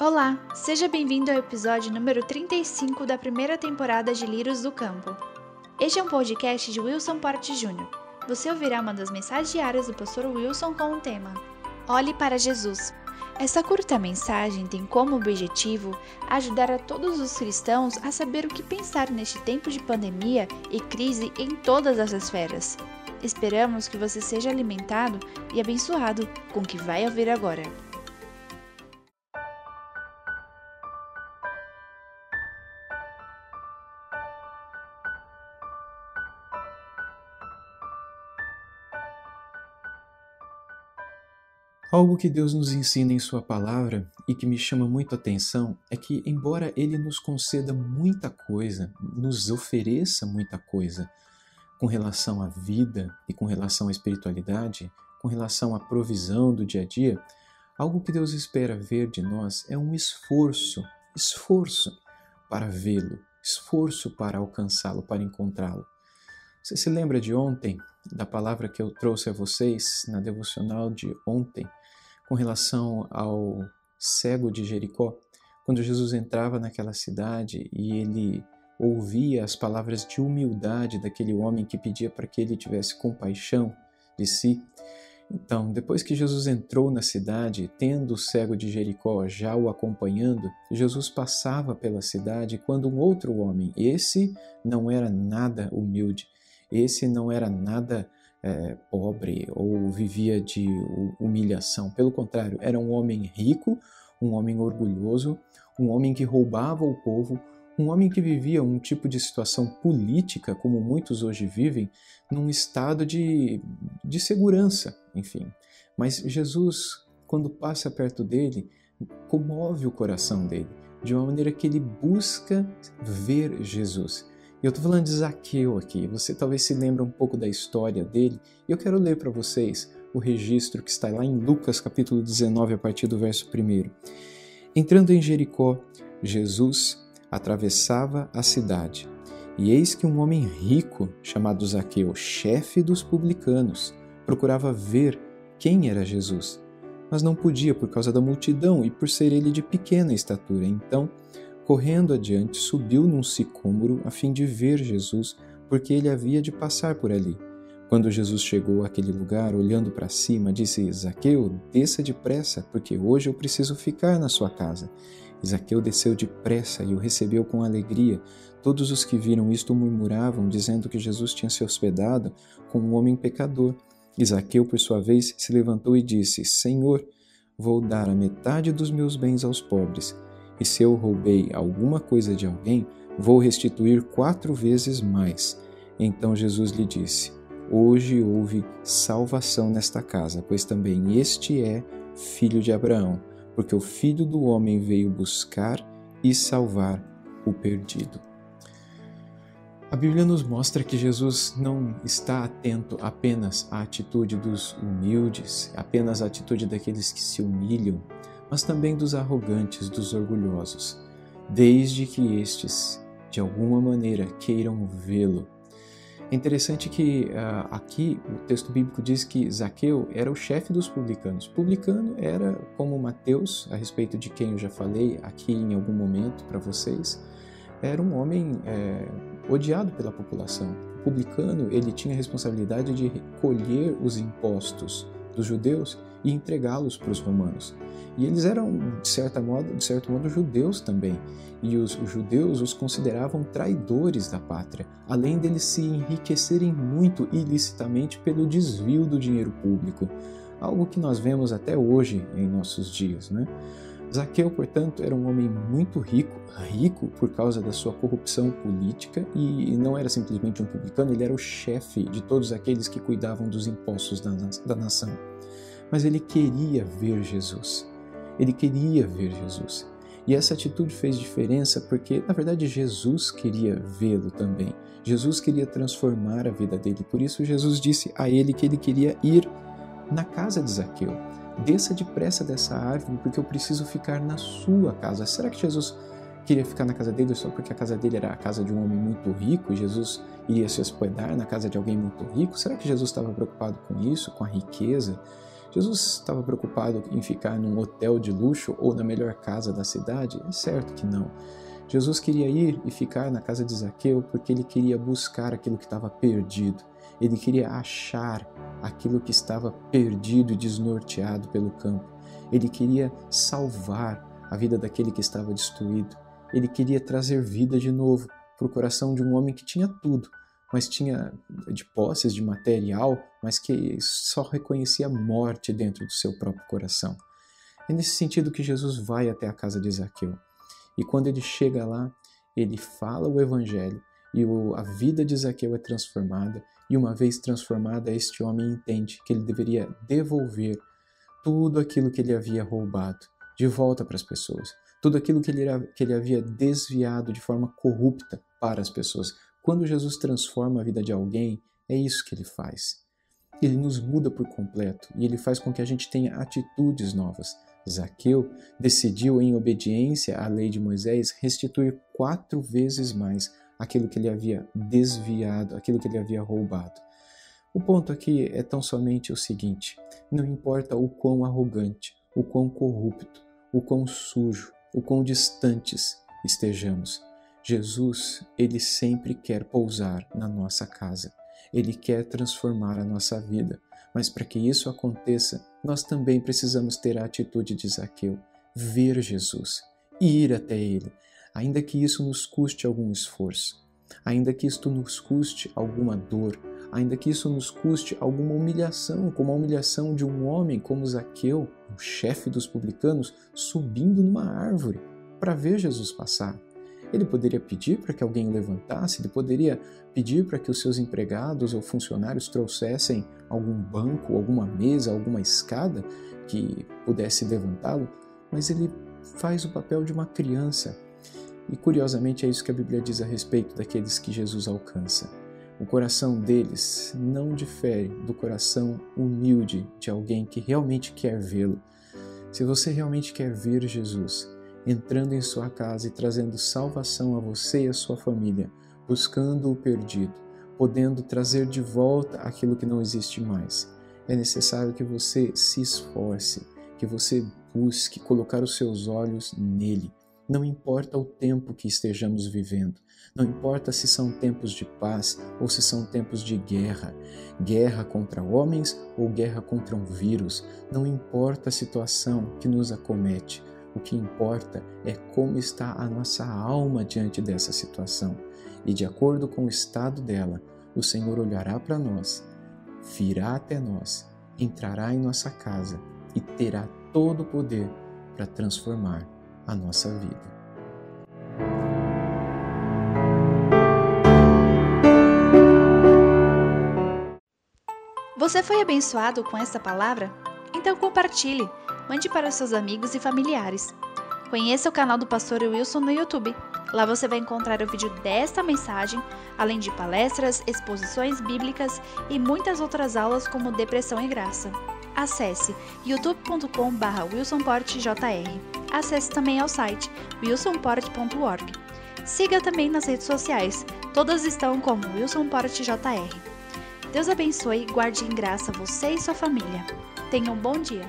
Olá, seja bem-vindo ao episódio número 35 da primeira temporada de Lírios do Campo. Este é um podcast de Wilson Porte Júnior. Você ouvirá uma das mensagens diárias do pastor Wilson com o tema Olhe para Jesus. Essa curta mensagem tem como objetivo ajudar a todos os cristãos a saber o que pensar neste tempo de pandemia e crise em todas as esferas. Esperamos que você seja alimentado e abençoado com o que vai ouvir agora. Algo que Deus nos ensina em Sua palavra e que me chama muito a atenção é que, embora Ele nos conceda muita coisa, nos ofereça muita coisa com relação à vida e com relação à espiritualidade, com relação à provisão do dia a dia, algo que Deus espera ver de nós é um esforço, esforço para vê-lo, esforço para alcançá-lo, para encontrá-lo. Você se lembra de ontem, da palavra que eu trouxe a vocês na devocional de ontem? Com relação ao cego de Jericó, quando Jesus entrava naquela cidade e ele ouvia as palavras de humildade daquele homem que pedia para que ele tivesse compaixão de si. Então, depois que Jesus entrou na cidade, tendo o cego de Jericó já o acompanhando, Jesus passava pela cidade quando um outro homem, esse não era nada humilde, esse não era nada é, pobre ou vivia de humilhação. Pelo contrário, era um homem rico, um homem orgulhoso, um homem que roubava o povo, um homem que vivia um tipo de situação política, como muitos hoje vivem, num estado de, de segurança, enfim. Mas Jesus, quando passa perto dele, comove o coração dele, de uma maneira que ele busca ver Jesus. Eu estou falando de Zaqueu aqui. Você talvez se lembre um pouco da história dele. E eu quero ler para vocês o registro que está lá em Lucas capítulo 19, a partir do verso 1. Entrando em Jericó, Jesus atravessava a cidade. E eis que um homem rico, chamado Zaqueu, chefe dos publicanos, procurava ver quem era Jesus, mas não podia por causa da multidão e por ser ele de pequena estatura. Então, Correndo adiante, subiu num sicômoro a fim de ver Jesus, porque ele havia de passar por ali. Quando Jesus chegou àquele lugar, olhando para cima, disse: Zaqueu, desça depressa, porque hoje eu preciso ficar na sua casa. Zaqueu desceu depressa e o recebeu com alegria. Todos os que viram isto murmuravam, dizendo que Jesus tinha se hospedado com um homem pecador. Zaqueu, por sua vez, se levantou e disse: Senhor, vou dar a metade dos meus bens aos pobres e se eu roubei alguma coisa de alguém, vou restituir quatro vezes mais. Então Jesus lhe disse: Hoje houve salvação nesta casa, pois também este é filho de Abraão, porque o filho do homem veio buscar e salvar o perdido. A Bíblia nos mostra que Jesus não está atento apenas à atitude dos humildes, apenas à atitude daqueles que se humilham, mas também dos arrogantes, dos orgulhosos, desde que estes, de alguma maneira, queiram vê-lo. É interessante que uh, aqui o texto bíblico diz que Zaqueu era o chefe dos publicanos. Publicano era como Mateus, a respeito de quem eu já falei aqui em algum momento para vocês, era um homem é, odiado pela população. O publicano ele tinha a responsabilidade de recolher os impostos dos judeus e entregá-los para os romanos. E eles eram, de, certa modo, de certo modo, judeus também. E os, judeus os consideravam traidores da pátria, além deles se enriquecerem muito ilicitamente pelo desvio do dinheiro público, algo que nós vemos até hoje em nossos dias. Né? Zaqueu, portanto, era um homem muito rico, rico por causa da sua corrupção política e não era simplesmente um publicano, ele era o chefe de todos aqueles que cuidavam dos impostos da, da nação. Mas ele queria ver Jesus. Ele queria ver Jesus. E essa atitude fez diferença porque, na verdade, Jesus queria vê-lo também. Jesus queria transformar a vida dele. Por isso, Jesus disse a ele que ele queria ir na casa de Zaqueu. Desça depressa dessa árvore, porque eu preciso ficar na sua casa. Será que Jesus queria ficar na casa dele só porque a casa dele era a casa de um homem muito rico e Jesus iria se hospedar na casa de alguém muito rico? Será que Jesus estava preocupado com isso, com a riqueza? Jesus estava preocupado em ficar num hotel de luxo ou na melhor casa da cidade? É certo que não. Jesus queria ir e ficar na casa de Zaqueu porque ele queria buscar aquilo que estava perdido. Ele queria achar aquilo que estava perdido e desnorteado pelo campo. Ele queria salvar a vida daquele que estava destruído. Ele queria trazer vida de novo para o coração de um homem que tinha tudo, mas tinha de posses, de material, mas que só reconhecia morte dentro do seu próprio coração. É nesse sentido que Jesus vai até a casa de Zaqueu. E quando ele chega lá, ele fala o evangelho e a vida de Zaqueu é transformada. E uma vez transformada, este homem entende que ele deveria devolver tudo aquilo que ele havia roubado de volta para as pessoas, tudo aquilo que ele, que ele havia desviado de forma corrupta para as pessoas, quando Jesus transforma a vida de alguém, é isso que ele faz. Ele nos muda por completo e ele faz com que a gente tenha atitudes novas. Zaqueu decidiu, em obediência à lei de Moisés, restituir quatro vezes mais aquilo que ele havia desviado, aquilo que ele havia roubado. O ponto aqui é tão somente o seguinte: não importa o quão arrogante, o quão corrupto, o quão sujo, o quão distantes estejamos, Jesus, ele sempre quer pousar na nossa casa. Ele quer transformar a nossa vida. Mas para que isso aconteça, nós também precisamos ter a atitude de Zaqueu, ver Jesus, ir até ele, ainda que isso nos custe algum esforço, ainda que isto nos custe alguma dor, ainda que isso nos custe alguma humilhação, como a humilhação de um homem como Zaqueu, o chefe dos publicanos, subindo numa árvore para ver Jesus passar. Ele poderia pedir para que alguém o levantasse, ele poderia pedir para que os seus empregados ou funcionários trouxessem algum banco, alguma mesa, alguma escada que pudesse levantá-lo, mas ele faz o papel de uma criança. E curiosamente é isso que a Bíblia diz a respeito daqueles que Jesus alcança. O coração deles não difere do coração humilde de alguém que realmente quer vê-lo. Se você realmente quer ver Jesus, entrando em sua casa e trazendo salvação a você e a sua família, buscando o perdido, podendo trazer de volta aquilo que não existe mais. É necessário que você se esforce, que você busque colocar os seus olhos nele. Não importa o tempo que estejamos vivendo, não importa se são tempos de paz ou se são tempos de guerra, guerra contra homens ou guerra contra um vírus, não importa a situação que nos acomete, o que importa é como está a nossa alma diante dessa situação. E de acordo com o estado dela, o Senhor olhará para nós, virá até nós, entrará em nossa casa e terá todo o poder para transformar a nossa vida. Você foi abençoado com esta palavra? Então compartilhe mande para seus amigos e familiares. Conheça o canal do Pastor Wilson no YouTube. Lá você vai encontrar o vídeo desta mensagem, além de palestras, exposições bíblicas e muitas outras aulas como Depressão e Graça. Acesse youtube.com.br wilsonportjr. Acesse também ao site wilsonport.org. Siga também nas redes sociais, todas estão como wilsonportjr. Deus abençoe e guarde em graça você e sua família. Tenha um bom dia.